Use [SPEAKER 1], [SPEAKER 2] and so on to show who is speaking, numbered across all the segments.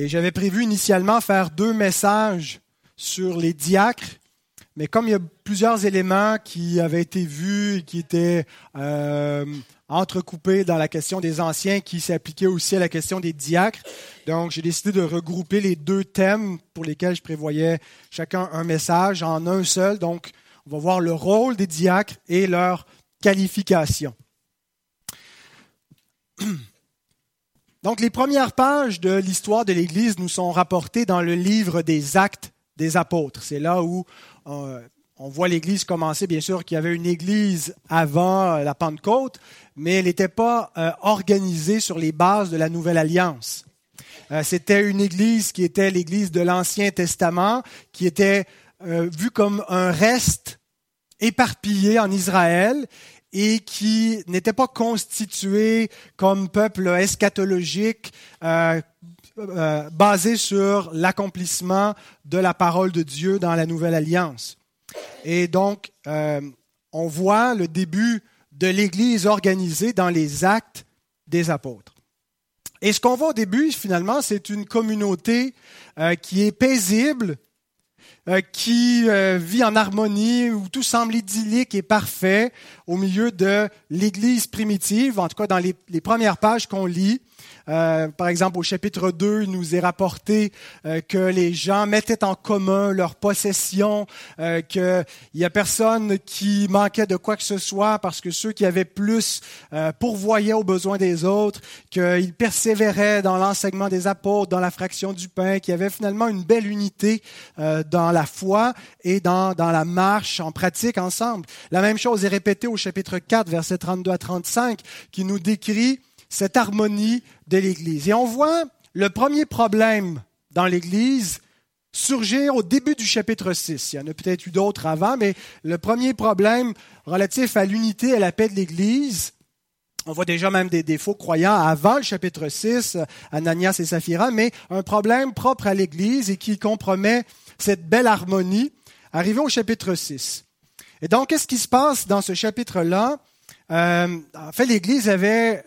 [SPEAKER 1] Et j'avais prévu initialement faire deux messages sur les diacres, mais comme il y a plusieurs éléments qui avaient été vus et qui étaient euh, entrecoupés dans la question des anciens, qui s'appliquaient aussi à la question des diacres, donc j'ai décidé de regrouper les deux thèmes pour lesquels je prévoyais chacun un message en un seul. Donc on va voir le rôle des diacres et leur qualification. Donc les premières pages de l'histoire de l'Église nous sont rapportées dans le livre des actes des apôtres. C'est là où euh, on voit l'Église commencer. Bien sûr qu'il y avait une Église avant la Pentecôte, mais elle n'était pas euh, organisée sur les bases de la Nouvelle Alliance. Euh, c'était une Église qui était l'Église de l'Ancien Testament, qui était vue comme un reste éparpillé en Israël et qui n'était pas constitué comme peuple eschatologique euh, euh, basé sur l'accomplissement de la parole de Dieu dans la nouvelle alliance. Et donc, euh, on voit le début de l'Église organisée dans les actes des apôtres. Et ce qu'on voit au début, finalement, c'est une communauté qui est paisible, euh, qui euh, vit en harmonie, où tout semble idyllique et parfait au milieu de l'Église primitive, en tout cas dans les, les premières pages qu'on lit. Euh, par exemple, au chapitre 2, il nous est rapporté euh, que les gens mettaient en commun leurs possessions, euh, qu'il n'y a personne qui manquait de quoi que ce soit parce que ceux qui avaient plus euh, pourvoyaient aux besoins des autres, qu'ils persévéraient dans l'enseignement des apôtres, dans la fraction du pain, qu'il y avait finalement une belle unité dans la foi et dans, dans la marche en pratique ensemble. La même chose est répétée au chapitre 4, versets 32 à 35, qui nous décrit cette harmonie de l'Église. Et on voit le premier problème dans l'Église surgir au début du chapitre 6. Il y en a peut-être eu d'autres avant, mais le premier problème relatif à l'unité et à la paix de l'Église, on voit déjà même des, faux croyants avant le chapitre 6, Ananias et Saphira, mais un problème propre à l'Église et qui compromet cette belle harmonie, arrivé au chapitre 6. Et donc, qu'est-ce qui se passe dans ce chapitre-là? Euh, en fait, l'Église avait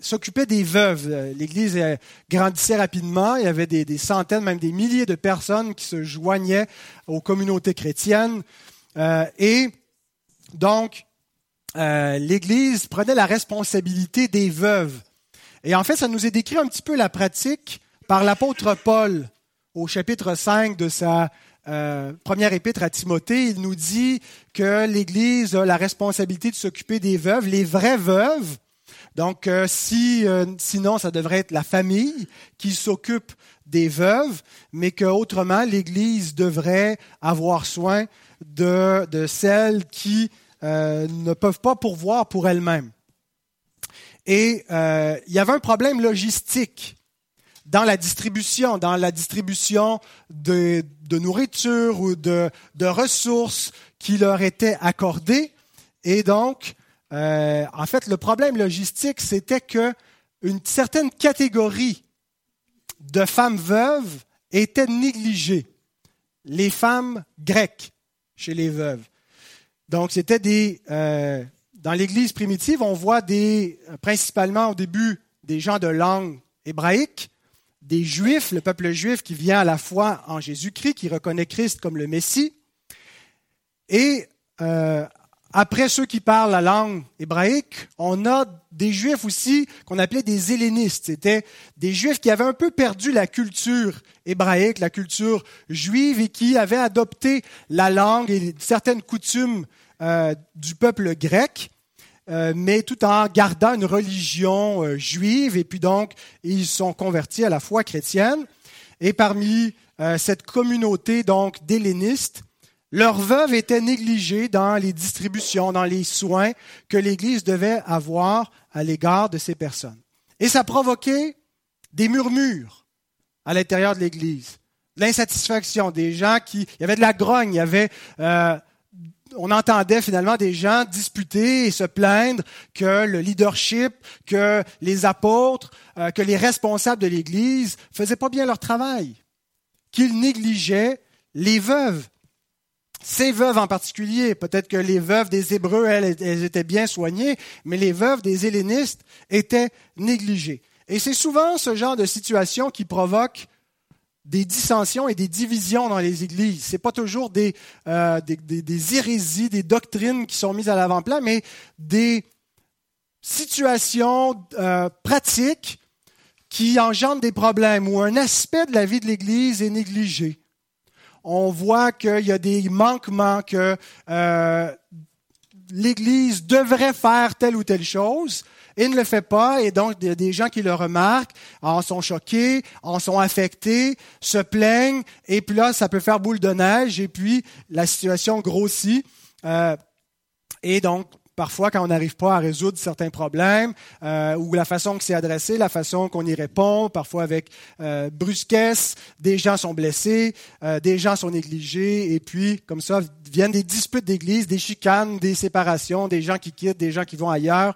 [SPEAKER 1] s'occupait des veuves. L'Église euh, grandissait rapidement. Il y avait des, centaines, même des milliers de personnes qui se joignaient aux communautés chrétiennes. Euh, et donc, l'Église prenait la responsabilité des veuves. Et en fait, ça nous est décrit un petit peu la pratique par l'apôtre Paul au chapitre 5 de sa euh, première épître à Timothée, il nous dit que l'Église a la responsabilité de s'occuper des veuves, les vraies veuves. Donc, euh, si, euh, sinon, ça devrait être la famille qui s'occupe des veuves, mais qu'autrement, l'Église devrait avoir soin de, de celles qui ne peuvent pas pourvoir pour elles-mêmes. Et il y avait un problème logistique dans la distribution, dans la distribution de, nourriture ou de, ressources qui leur étaient accordées. Et donc, euh, en fait, le problème logistique, c'était que une certaine catégorie de femmes veuves était négligée. Les femmes grecques chez les veuves. Donc, c'était des. Euh, dans l'Église primitive, on voit des, principalement au début des gens de langue hébraïque, des Juifs, le peuple juif qui vient à la foi en Jésus-Christ, qui reconnaît Christ comme le Messie, et euh, après ceux qui parlent la langue hébraïque, on a des Juifs aussi qu'on appelait des hellénistes. C'était des Juifs qui avaient un peu perdu la culture hébraïque, la culture juive, et qui avaient adopté la langue et certaines coutumes euh, du peuple grec. Euh, mais tout en gardant une religion euh, juive, et puis donc ils sont convertis à la foi chrétienne. Et parmi euh, cette communauté donc d'hellénistes, leurs veuves étaient négligées dans les distributions, dans les soins que l'Église devait avoir à l'égard de ces personnes. Et ça provoquait des murmures à l'intérieur de l'Église, l'insatisfaction des gens qui, il y avait de la grogne, il y avait on entendait finalement des gens disputer et se plaindre que le leadership, que les apôtres, euh, que les responsables de l'Église faisaient pas bien leur travail, qu'ils négligeaient les veuves. Ces veuves en particulier, peut-être que les veuves des Hébreux, elles, elles étaient bien soignées, mais les veuves des hellénistes étaient négligées. Et c'est souvent ce genre de situation qui provoque des dissensions et des divisions dans les églises. Ce n'est pas toujours des, euh, des, des, hérésies, des doctrines qui sont mises à l'avant-plan, mais des situations euh, pratiques qui engendrent des problèmes où un aspect de la vie de l'Église est négligé. On voit qu'il y a des manquements, que euh, l'Église devrait faire telle ou telle chose, et ne le fait pas, et donc il y a des gens qui le remarquent, en sont choqués, en sont affectés, se plaignent, et puis là, ça peut faire boule de neige, et puis la situation grossit. Euh, et donc, parfois, quand on n'arrive pas à résoudre certains problèmes, euh, ou la façon que c'est adressé, la façon qu'on y répond, parfois avec euh, brusquesse, des gens sont blessés, euh, des gens sont négligés, et puis, comme ça, viennent des disputes d'église, des chicanes, des séparations, des gens qui quittent, des gens qui vont ailleurs,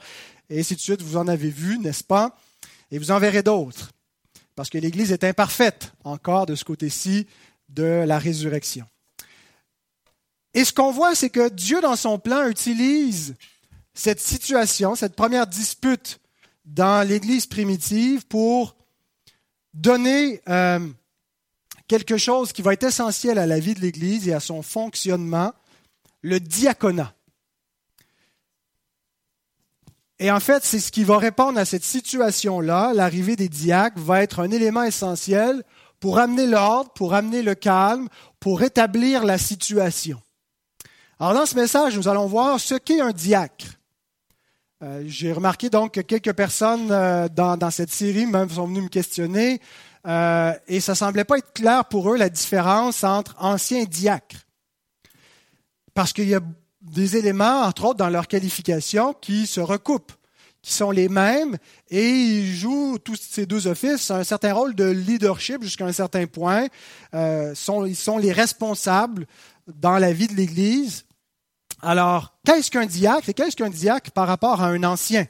[SPEAKER 1] et ainsi de suite. Vous en avez vu, n'est-ce pas? Et vous en verrez d'autres, parce que l'Église est imparfaite encore de ce côté-ci de la résurrection. Et ce qu'on voit, c'est que Dieu, dans son plan, utilise cette situation, cette première dispute dans l'Église primitive pour donner euh, quelque chose qui va être essentiel à la vie de l'Église et à son fonctionnement, le diaconat. Et en fait, c'est ce qui va répondre à cette situation-là. L'arrivée des diacres va être un élément essentiel pour amener l'ordre, pour amener le calme, pour rétablir la situation. Alors dans ce message, nous allons voir ce qu'est un diacre. Euh, j'ai remarqué donc que quelques personnes euh, dans, cette série même sont venues me questionner euh, et ça semblait pas être clair pour eux la différence entre anciens diacres. Parce qu'il y a des éléments, entre autres, dans leur qualification qui se recoupent, qui sont les mêmes, et ils jouent tous ces deux offices un certain rôle de leadership jusqu'à un certain point. Euh, ils sont les responsables dans la vie de l'Église. Alors, qu'est-ce qu'un diacre et qu'est-ce qu'un diacre par rapport à un ancien?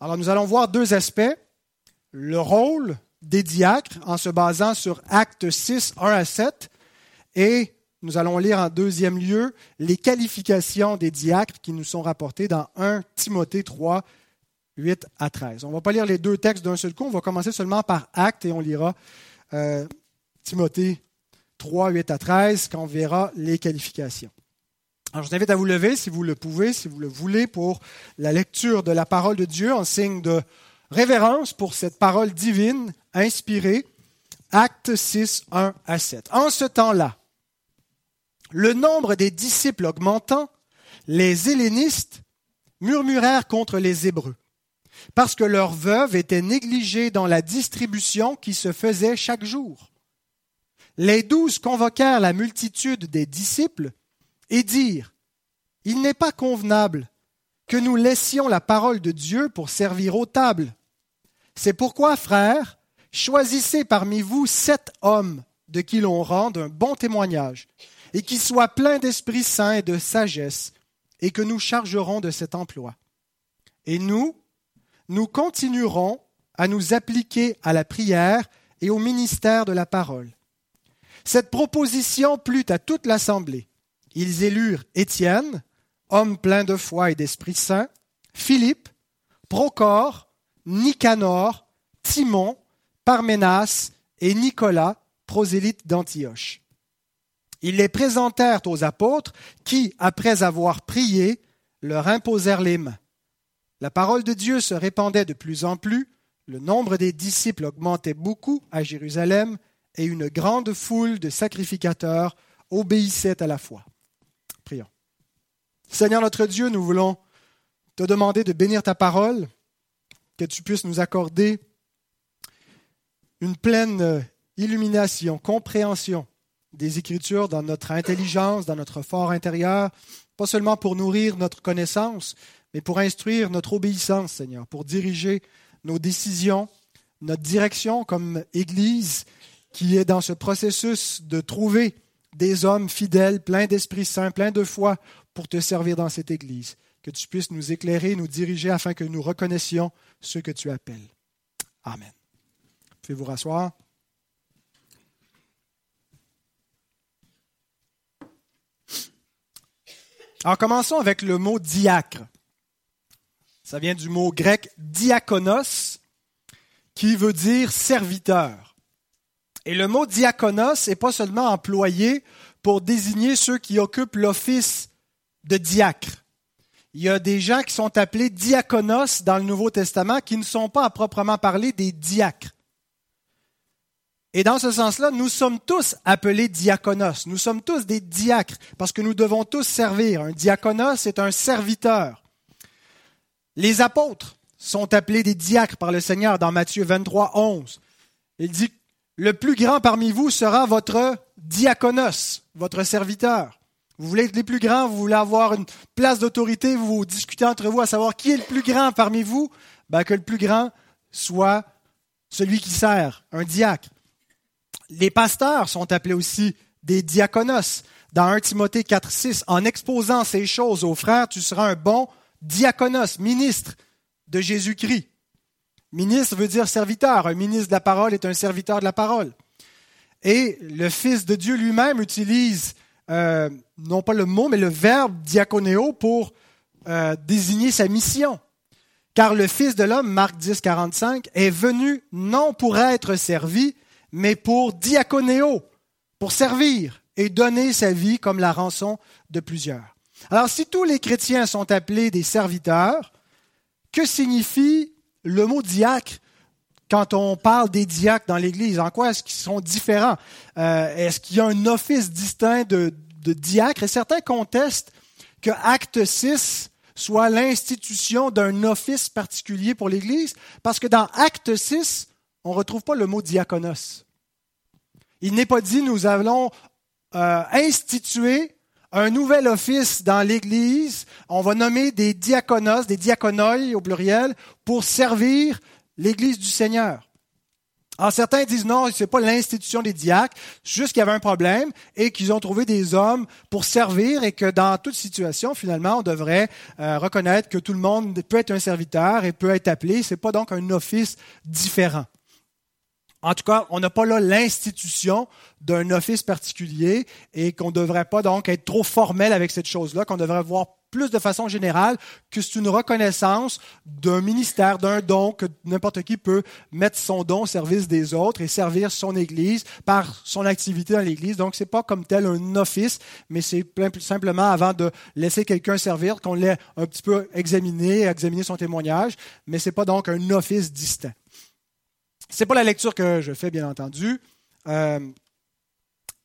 [SPEAKER 1] Alors, nous allons voir deux aspects. Le rôle des diacres en se basant sur Actes 6, 1 à 7 et nous allons lire en deuxième lieu les qualifications des diacres qui nous sont rapportées dans 1 Timothée 3, 8 à 13. On ne va pas lire les deux textes d'un seul coup, on va commencer seulement par acte et on lira euh, Timothée 3, 8 à 13 quand on verra les qualifications. Alors, je vous invite à vous lever si vous le pouvez, si vous le voulez, pour la lecture de la parole de Dieu en signe de révérence pour cette parole divine inspirée. Acte 6, 1 à 7. En ce temps-là, le nombre des disciples augmentant, les hellénistes murmurèrent contre les Hébreux, parce que leurs veuves étaient négligées dans la distribution qui se faisait chaque jour. Les douze convoquèrent la multitude des disciples et dirent, Il n'est pas convenable que nous laissions la parole de Dieu pour servir aux tables. C'est pourquoi, frères, choisissez parmi vous sept hommes de qui l'on rende un bon témoignage et qui soit plein d'Esprit Saint et de sagesse, et que nous chargerons de cet emploi. Et nous, nous continuerons à nous appliquer à la prière et au ministère de la parole. Cette proposition plut à toute l'assemblée. Ils élurent Étienne, homme plein de foi et d'Esprit Saint, Philippe, Procor, Nicanor, Timon, Parménas et Nicolas, prosélyte d'Antioche. Ils les présentèrent aux apôtres qui, après avoir prié, leur imposèrent les mains. La parole de Dieu se répandait de plus en plus, le nombre des disciples augmentait beaucoup à Jérusalem, et une grande foule de sacrificateurs obéissait à la foi. Prions. Seigneur notre Dieu, nous voulons te demander de bénir ta parole, que tu puisses nous accorder une pleine illumination, compréhension des Écritures dans notre intelligence, dans notre fort intérieur, pas seulement pour nourrir notre connaissance, mais pour instruire notre obéissance, Seigneur, pour diriger nos décisions, notre direction comme Église qui est dans ce processus de trouver des hommes fidèles, pleins d'Esprit Saint, pleins de foi pour te servir dans cette Église. Que tu puisses nous éclairer, nous diriger afin que nous reconnaissions ce que tu appelles. Amen. Pouvez vous rasseoir? Alors commençons avec le mot diacre. Ça vient du mot grec diakonos, qui veut dire serviteur. Et le mot diaconos n'est pas seulement employé pour désigner ceux qui occupent l'office de diacre. Il y a des gens qui sont appelés diaconos dans le Nouveau Testament qui ne sont pas à proprement parler des diacres. Et dans ce sens-là, nous sommes tous appelés diaconos. Nous sommes tous des diacres parce que nous devons tous servir. Un diaconos est un serviteur. Les apôtres sont appelés des diacres par le Seigneur dans Matthieu 23, 11. Il dit, le plus grand parmi vous sera votre diaconos, votre serviteur. Vous voulez être les plus grands, vous voulez avoir une place d'autorité, vous discutez entre vous à savoir qui est le plus grand parmi vous, ben que le plus grand soit celui qui sert, un diacre. Les pasteurs sont appelés aussi des diaconos. Dans 1 Timothée 4, 6, en exposant ces choses aux frères, tu seras un bon diaconos, ministre de Jésus-Christ. Ministre veut dire serviteur. Un ministre de la parole est un serviteur de la parole. Et le Fils de Dieu lui-même utilise euh, non pas le mot, mais le verbe diaconéo pour euh, désigner sa mission. Car le Fils de l'homme, Marc 10, 45, est venu non pour être servi, mais pour diaconéo, pour servir et donner sa vie comme la rançon de plusieurs. Alors si tous les chrétiens sont appelés des serviteurs, que signifie le mot diacre quand on parle des diacres dans l'Église? En quoi est-ce qu'ils sont différents? Euh, est-ce qu'il y a un office distinct de, de diacre? Et certains contestent que Acte 6 soit l'institution d'un office particulier pour l'Église, parce que dans Acte 6, on ne retrouve pas le mot diaconos. Il n'est pas dit nous allons euh, instituer un nouvel office dans l'Église. On va nommer des diaconos, des diaconoi au pluriel, pour servir l'Église du Seigneur. Alors certains disent non, ce n'est pas l'institution des diacres, juste qu'il y avait un problème et qu'ils ont trouvé des hommes pour servir et que dans toute situation, finalement, on devrait euh, reconnaître que tout le monde peut être un serviteur et peut être appelé. Ce n'est pas donc un office différent. En tout cas, on n'a pas là l'institution d'un office particulier et qu'on ne devrait pas donc être trop formel avec cette chose-là, qu'on devrait voir plus de façon générale que c'est une reconnaissance d'un ministère, d'un don, que n'importe qui peut mettre son don au service des autres et servir son Église par son activité dans l'Église. Donc, ce n'est pas comme tel un office, mais c'est simplement avant de laisser quelqu'un servir qu'on l'ait un petit peu examiné, examiner son témoignage, mais ce n'est pas donc un office distinct. Ce n'est pas la lecture que je fais, bien entendu. Euh,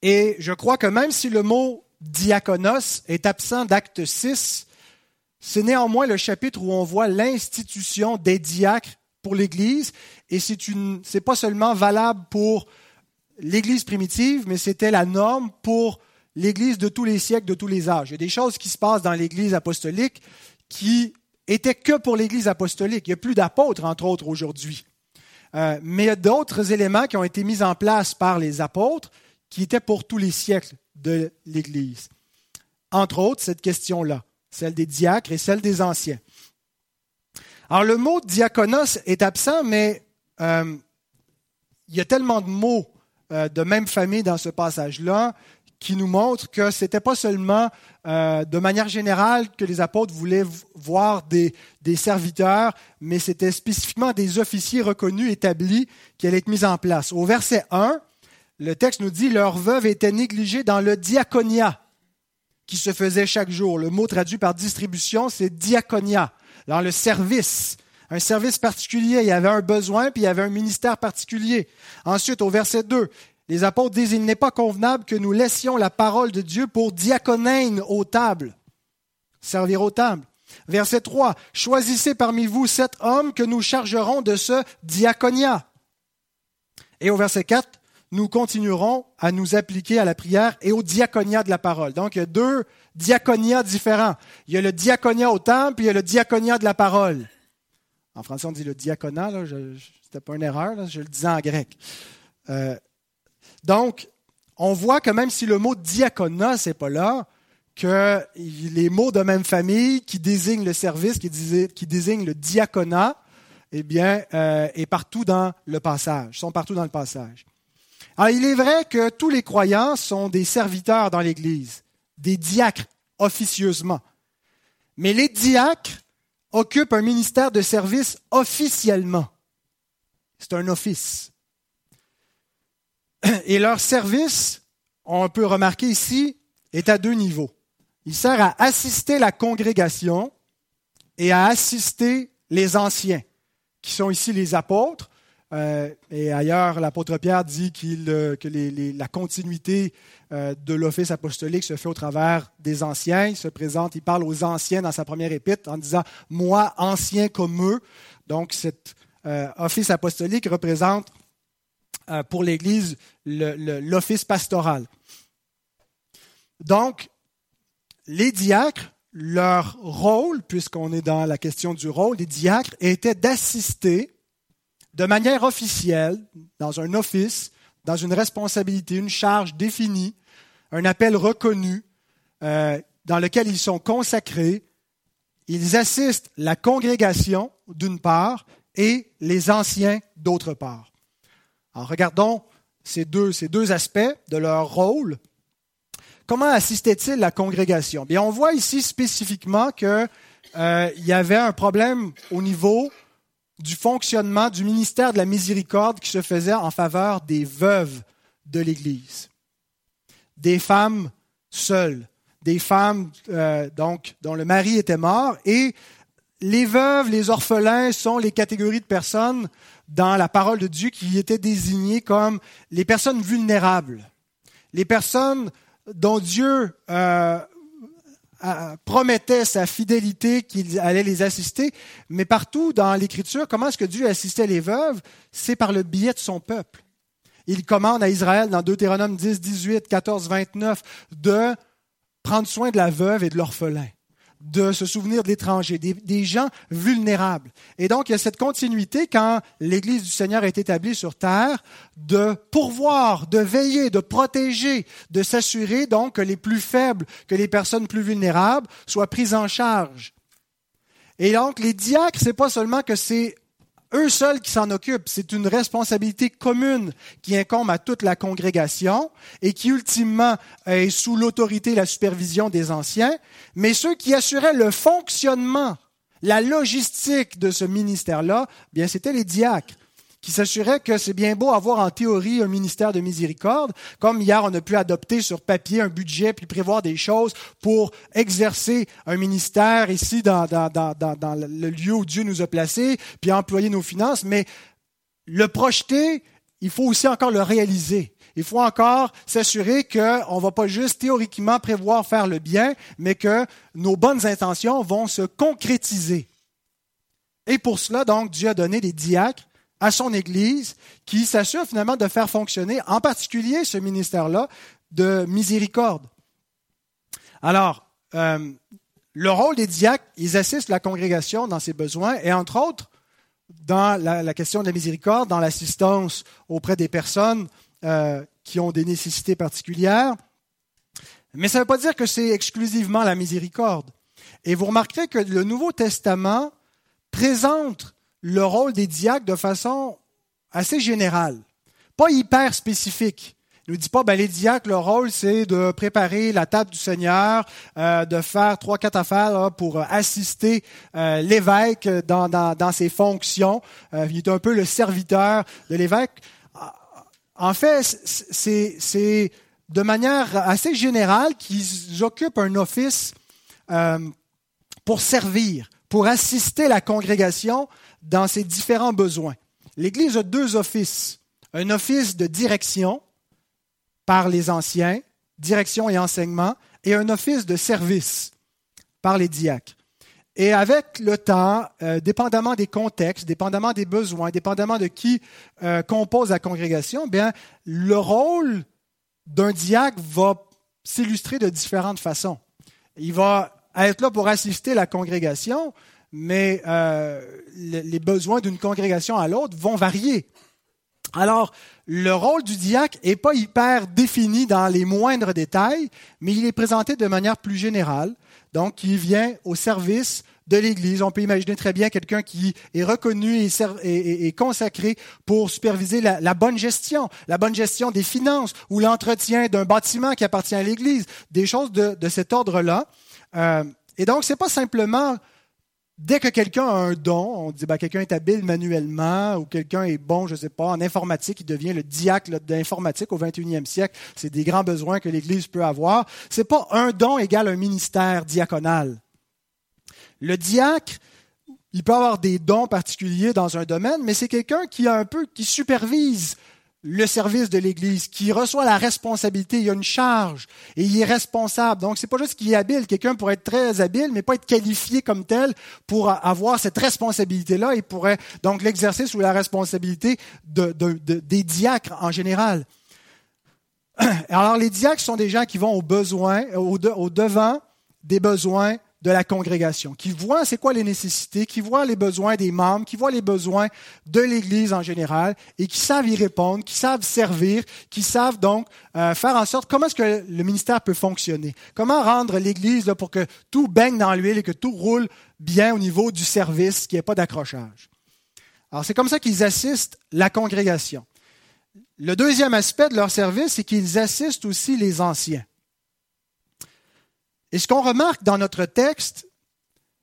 [SPEAKER 1] et je crois que même si le mot diaconos est absent d'acte 6, c'est néanmoins le chapitre où on voit l'institution des diacres pour l'Église. Et ce n'est pas seulement valable pour l'Église primitive, mais c'était la norme pour l'Église de tous les siècles, de tous les âges. Il y a des choses qui se passent dans l'Église apostolique qui étaient que pour l'Église apostolique. Il n'y a plus d'apôtres, entre autres, aujourd'hui. Euh, mais il y a d'autres éléments qui ont été mis en place par les apôtres qui étaient pour tous les siècles de l'Église. Entre autres, cette question-là, celle des diacres et celle des anciens. Alors, le mot diaconos est absent, mais euh, il y a tellement de mots euh, de même famille dans ce passage-là qui nous montrent que ce n'était pas seulement euh, de manière générale que les apôtres voulaient voir des, des serviteurs, mais c'était spécifiquement des officiers reconnus, établis, qui allaient être mis en place. Au verset 1, le texte nous dit leur veuve était négligée dans le diaconia qui se faisait chaque jour. Le mot traduit par distribution, c'est diaconia, dans le service. Un service particulier, il y avait un besoin, puis il y avait un ministère particulier. Ensuite, au verset 2, les apôtres disent, il n'est pas convenable que nous laissions la parole de Dieu pour diaconène aux tables, servir aux tables. Verset 3, choisissez parmi vous sept hommes que nous chargerons de ce diaconia. Et au verset 4, nous continuerons à nous appliquer à la prière et au diaconia de la parole. Donc, il y a deux diaconias différents. Il y a le diaconia au temple, puis il y a le diaconia de la parole. En français, on dit le diaconat, ce n'était pas une erreur, je le disais en grec. Euh, donc, on voit que même si le mot diaconat, n'est pas là, que les mots de même famille qui désignent le service, qui, désignent le diaconat, eh bien, euh, est partout dans le passage, sont partout dans le passage. Alors, il est vrai que tous les croyants sont des serviteurs dans l'Église, des diacres officieusement. Mais les diacres occupent un ministère de service officiellement. C'est un office. Et leur service, on peut remarquer ici, est à deux niveaux. Il sert à assister la congrégation et à assister les anciens, qui sont ici les apôtres. Euh, et ailleurs, l'apôtre Pierre dit euh, que la continuité euh, de l'office apostolique se fait au travers des anciens. Il se présente, il parle aux anciens dans sa première épître en disant Moi, ancien comme eux. Donc, cet office apostolique représente pour l'Église l'office pastoral. Donc, les diacres, leur rôle, puisqu'on est dans la question du rôle, les diacres était d'assister de manière officielle, dans un office, dans une responsabilité, une charge définie, un appel reconnu, euh, dans lequel ils sont consacrés. Ils assistent la congrégation, d'une part, et les anciens, d'autre part. Alors, regardons ces deux, aspects de leur rôle. Comment assistait-il la congrégation? Bien, on voit ici spécifiquement qu'il euh, y avait un problème au niveau du fonctionnement du ministère de la miséricorde qui se faisait en faveur des veuves de l'Église, des femmes seules, des femmes euh, donc dont le mari était mort, et les veuves, les orphelins sont les catégories de personnes dans la parole de Dieu qui étaient désignées comme les personnes vulnérables, les personnes dont Dieu euh, promettait sa fidélité, qu'il allait les assister, mais partout dans l'Écriture, comment est-ce que Dieu assistait les veuves? C'est par le biais de son peuple. Il commande à Israël dans Deutéronome 10, 18, 14, 29 de prendre soin de la veuve et de l'orphelin de se souvenir de l'étranger, des, gens vulnérables. Et donc, il y a cette continuité quand l'Église du Seigneur est établie sur terre de pourvoir, de veiller, de protéger, de s'assurer donc que les plus faibles, que les personnes plus vulnérables soient prises en charge. Et donc, les diacres, c'est pas seulement que c'est eux seuls qui s'en occupent. C'est une responsabilité commune qui incombe à toute la congrégation et qui ultimement est sous l'autorité et la supervision des anciens. Mais ceux qui assuraient le fonctionnement, la logistique de ce ministère-là, bien, c'était les diacres qui s'assurait que c'est bien beau avoir en théorie un ministère de miséricorde, comme hier on a pu adopter sur papier un budget puis prévoir des choses pour exercer un ministère ici dans, dans, dans, dans le lieu où Dieu nous a placés, puis employer nos finances, mais le projeter, il faut aussi encore le réaliser. Il faut encore s'assurer qu'on ne va pas juste théoriquement prévoir faire le bien, mais que nos bonnes intentions vont se concrétiser. Et pour cela, donc, Dieu a donné des diacres à son Église qui s'assure finalement de faire fonctionner en particulier ce ministère-là de miséricorde. Alors, euh, le rôle des diacres, ils assistent la congrégation dans ses besoins et entre autres, dans la, question de la miséricorde, dans l'assistance auprès des personnes euh, qui ont des nécessités particulières. Mais ça ne veut pas dire que c'est exclusivement la miséricorde. Et vous remarquerez que le Nouveau Testament présente le rôle des diacres de façon assez générale, pas hyper spécifique. Il ne dit pas, ben, les diacres, leur rôle, c'est de préparer la table du Seigneur, euh, de faire trois, quatre affaires pour assister euh, l'évêque dans, ses fonctions. Euh, il est un peu le serviteur de l'évêque. En fait, c'est de manière assez générale qu'ils occupent un office pour servir, pour assister la congrégation dans ses différents besoins. L'Église a deux offices. Un office de direction par les anciens, direction et enseignement, et un office de service par les diacres. Et avec le temps, euh, dépendamment des contextes, dépendamment des besoins, dépendamment de qui euh, compose la congrégation, bien, le rôle d'un diacre va s'illustrer de différentes façons. Il va être là pour assister la congrégation, mais euh, les besoins d'une congrégation à l'autre vont varier. Alors, le rôle du diacre n'est pas hyper défini dans les moindres détails, mais il est présenté de manière plus générale. Donc, il vient au service de l'Église. On peut imaginer très bien quelqu'un qui est reconnu et, consacré pour superviser la, bonne gestion, la bonne gestion des finances ou l'entretien d'un bâtiment qui appartient à l'Église, des choses de, cet ordre-là. Euh, et donc, ce n'est pas simplement dès que quelqu'un a un don, on dit ben, quelqu'un est habile manuellement ou quelqu'un est bon, je ne sais pas, en informatique, il devient le diacre d'informatique au 21e siècle. C'est des grands besoins que l'Église peut avoir. Ce n'est pas un don égal un ministère diaconal. Le diacre, il peut avoir des dons particuliers dans un domaine, mais c'est quelqu'un qui a un peu, qui supervise le service de l'Église, qui reçoit la responsabilité, il a une charge et il est responsable. Donc, c'est pas juste qu'il est habile. Quelqu'un pourrait être très habile, mais pas être qualifié comme tel pour avoir cette responsabilité-là. Il pourrait donc l'exercer sous la responsabilité de, des diacres en général. Alors, les diacres sont des gens qui vont au besoin, au devant des besoins de la congrégation, qui voit c'est quoi les nécessités, qui voit les besoins des membres, qui voit les besoins de l'Église en général, et qui savent y répondre, qui savent servir, qui savent donc euh, faire en sorte comment est-ce que le ministère peut fonctionner, comment rendre l'Église pour que tout baigne dans l'huile et que tout roule bien au niveau du service, qu'il n'y ait pas d'accrochage? Alors c'est comme ça qu'ils assistent la congrégation. Le deuxième aspect de leur service, c'est qu'ils assistent aussi les anciens. Et ce qu'on remarque dans notre texte,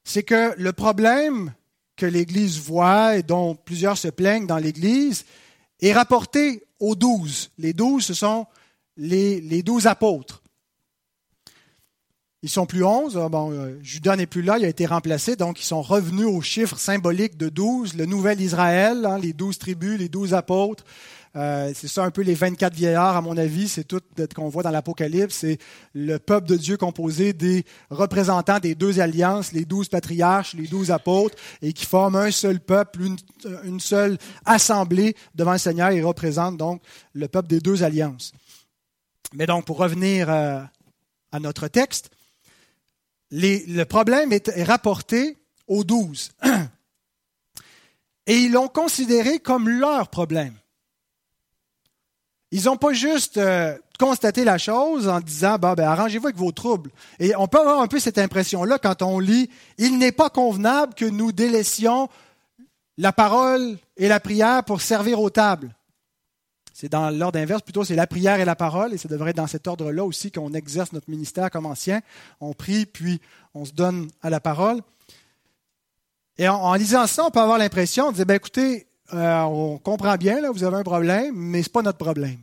[SPEAKER 1] c'est que le problème que l'Église voit et dont plusieurs se plaignent dans l'Église est rapporté aux douze. Les douze, ce sont les, douze apôtres. Ils sont plus onze. Ah, bon, euh, Judas n'est plus là, il a été remplacé, donc ils sont revenus au chiffre symbolique de douze, le nouvel Israël, hein, les douze tribus, les douze apôtres. Euh, c'est ça un peu les 24 vieillards, à mon avis, c'est tout qu'on voit dans l'Apocalypse. C'est le peuple de Dieu composé des représentants des deux alliances, les douze patriarches, les douze apôtres, et qui forment un seul peuple, une, seule assemblée devant le Seigneur et représentent donc le peuple des deux alliances. Mais donc, pour revenir euh, à notre texte, le problème est rapporté aux douze. Et ils l'ont considéré comme leur problème. Ils n'ont pas juste euh, constaté la chose en disant bah, ben, arrangez-vous avec vos troubles. Et on peut avoir un peu cette impression-là quand on lit Il n'est pas convenable que nous délaissions la parole et la prière pour servir aux tables. C'est dans l'ordre inverse, plutôt c'est la prière et la parole, et ça devrait être dans cet ordre-là aussi qu'on exerce notre ministère comme ancien. On prie, puis on se donne à la parole. Et en, lisant ça, on peut avoir l'impression de dire, ben, écoutez, euh, on comprend bien, là, vous avez un problème, mais ce n'est pas notre problème.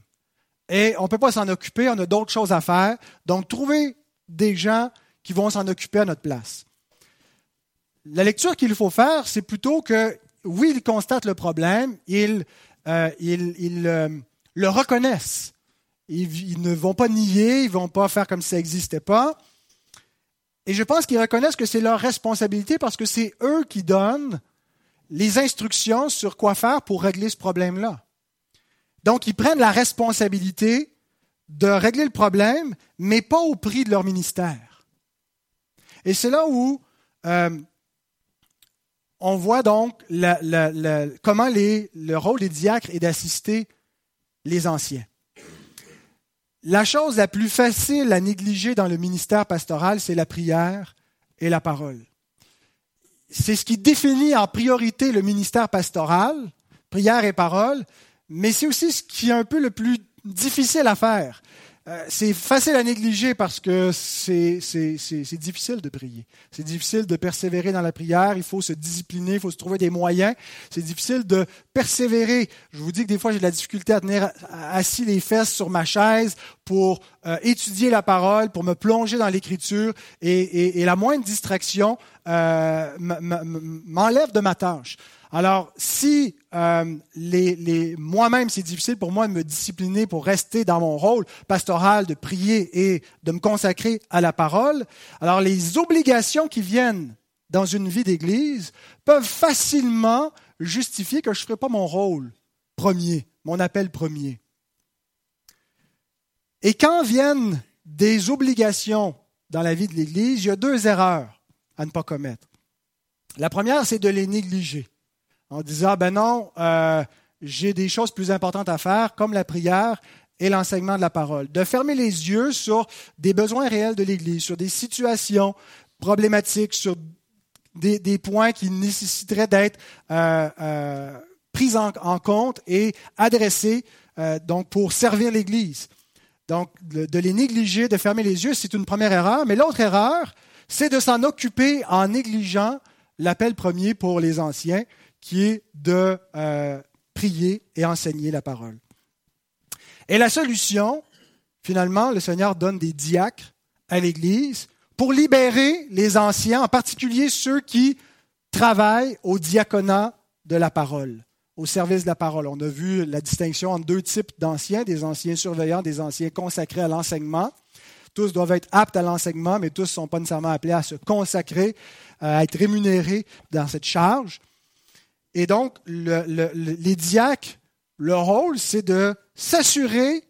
[SPEAKER 1] Et on ne peut pas s'en occuper, on a d'autres choses à faire. Donc, trouvez des gens qui vont s'en occuper à notre place. La lecture qu'il faut faire, c'est plutôt que, oui, ils constatent le problème, ils, euh, euh, le reconnaissent. Ils, ils, ne vont pas nier, ils ne vont pas faire comme si ça n'existait pas. Et je pense qu'ils reconnaissent que c'est leur responsabilité parce que c'est eux qui donnent les instructions sur quoi faire pour régler ce problème-là. Donc, ils prennent la responsabilité de régler le problème, mais pas au prix de leur ministère. Et c'est là où euh, on voit donc comment le rôle des diacres est d'assister les anciens. La chose la plus facile à négliger dans le ministère pastoral, c'est la prière et la parole c'est ce qui définit en priorité le ministère pastoral, prière et parole, mais c'est aussi ce qui est un peu le plus difficile à faire. Euh, c'est facile à négliger parce que c'est difficile de prier. C'est difficile de persévérer dans la prière. Il faut se discipliner, il faut se trouver des moyens. C'est difficile de persévérer. Je vous dis que des fois, j'ai de la difficulté à tenir assis les fesses sur ma chaise pour euh, étudier la parole, pour me plonger dans l'écriture. Et, la moindre distraction euh, m'enlève de ma tâche. Alors, si euh, les, moi-même, c'est difficile pour moi de me discipliner pour rester dans mon rôle pastoral, de prier et de me consacrer à la parole, alors les obligations qui viennent dans une vie d'Église peuvent facilement justifier que je ne ferai pas mon rôle premier, mon appel premier. Et quand viennent des obligations dans la vie de l'Église, il y a deux erreurs à ne pas commettre. La première, c'est de les négliger en disant, ben non, euh, j'ai des choses plus importantes à faire, comme la prière et l'enseignement de la parole. De fermer les yeux sur des besoins réels de l'Église, sur des situations problématiques, sur des, points qui nécessiteraient d'être euh, euh, pris en, compte et adressés donc pour servir l'Église. Donc, de les négliger, de fermer les yeux, c'est une première erreur. Mais l'autre erreur, c'est de s'en occuper en négligeant l'appel premier pour les anciens, qui est de euh, prier et enseigner la parole. Et la solution, finalement, le Seigneur donne des diacres à l'Église pour libérer les anciens, en particulier ceux qui travaillent au diaconat de la parole, au service de la parole. On a vu la distinction entre deux types d'anciens, des anciens surveillants, des anciens consacrés à l'enseignement. Tous doivent être aptes à l'enseignement, mais tous ne sont pas nécessairement appelés à se consacrer, à être rémunérés dans cette charge. Et donc, les diacres, leur rôle, c'est de s'assurer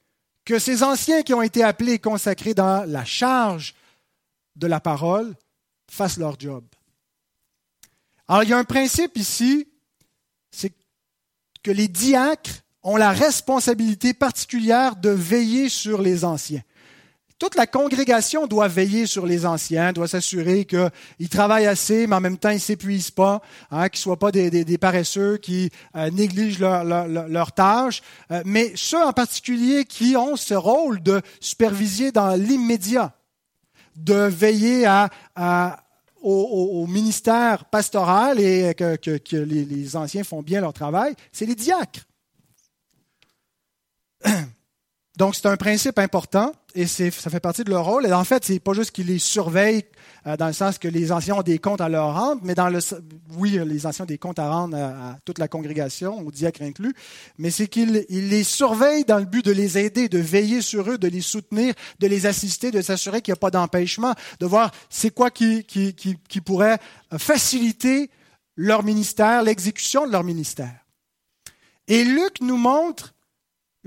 [SPEAKER 1] que ces anciens qui ont été appelés et consacrés dans la charge de la parole fassent leur job. Alors, il y a un principe ici, c'est que les diacres ont la responsabilité particulière de veiller sur les anciens. Toute la congrégation doit veiller sur les anciens, doit s'assurer qu'ils travaillent assez, mais en même temps, ils ne s'épuisent pas, hein, qu'ils ne soient pas des, paresseux qui euh, négligent leurs leur, tâches. Euh, mais ceux en particulier qui ont ce rôle de superviser dans l'immédiat, de veiller à, au, ministère pastoral et que, les, les anciens font bien leur travail, c'est les diacres. Donc, c'est un principe important et ça fait partie de leur rôle. Et en fait, c'est pas juste qu'ils les surveillent euh, dans le sens que les anciens ont des comptes à leur rendre, mais dans le oui, les anciens ont des comptes à rendre à, toute la congrégation, au diacre inclus, mais c'est qu'ils les surveillent dans le but de les aider, de veiller sur eux, de les soutenir, de les assister, de s'assurer qu'il n'y a pas d'empêchement, de voir c'est quoi qui pourrait faciliter leur ministère, l'exécution de leur ministère. Et Luc nous montre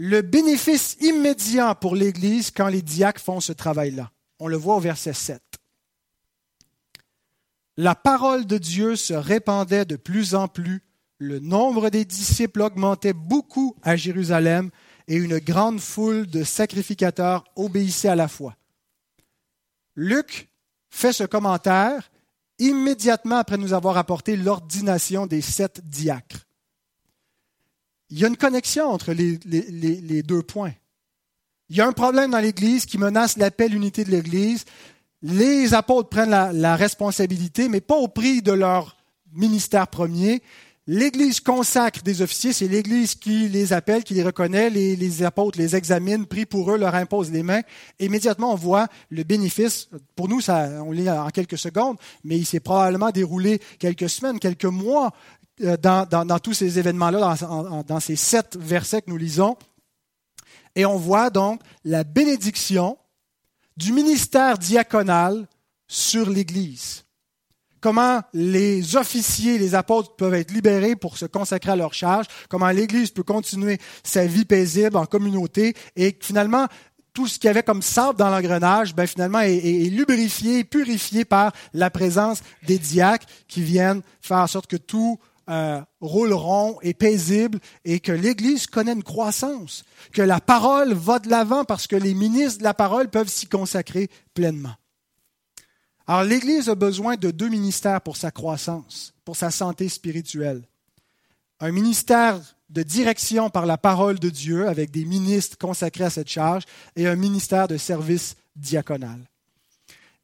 [SPEAKER 1] le bénéfice immédiat pour l'Église quand les diacres font ce travail-là. On le voit au verset 7. La parole de Dieu se répandait de plus en plus, le nombre des disciples augmentait beaucoup à Jérusalem et une grande foule de sacrificateurs obéissait à la foi. Luc fait ce commentaire immédiatement après nous avoir apporté l'ordination des sept diacres il y a une connexion entre les, deux points. Il y a un problème dans l'Église qui menace la paix, l'unité de l'Église. Les apôtres prennent la, responsabilité, mais pas au prix de leur ministère premier. L'Église consacre des officiers, c'est l'Église qui les appelle, qui les reconnaît, les, apôtres les examinent, prient pour eux, leur imposent les mains. Immédiatement, on voit le bénéfice. Pour nous, on lit en quelques secondes, mais il s'est probablement déroulé quelques semaines, quelques mois euh, dans, tous ces événements-là, dans, ces sept versets que nous lisons. Et on voit donc la bénédiction du ministère diaconal sur l'Église. Comment les officiers, les apôtres peuvent être libérés pour se consacrer à leur charge, comment l'Église peut continuer sa vie paisible en communauté et finalement tout ce qu'il y avait comme sable dans l'engrenage, ben finalement est, est, lubrifié, purifié par la présence des diacres qui viennent faire en sorte que tout euh, et paisible et que l'Église connaît une croissance, que la parole va de l'avant parce que les ministres de la parole peuvent s'y consacrer pleinement. Alors l'Église a besoin de deux ministères pour sa croissance, pour sa santé spirituelle. Un ministère de direction par la parole de Dieu avec des ministres consacrés à cette charge et un ministère de service diaconal.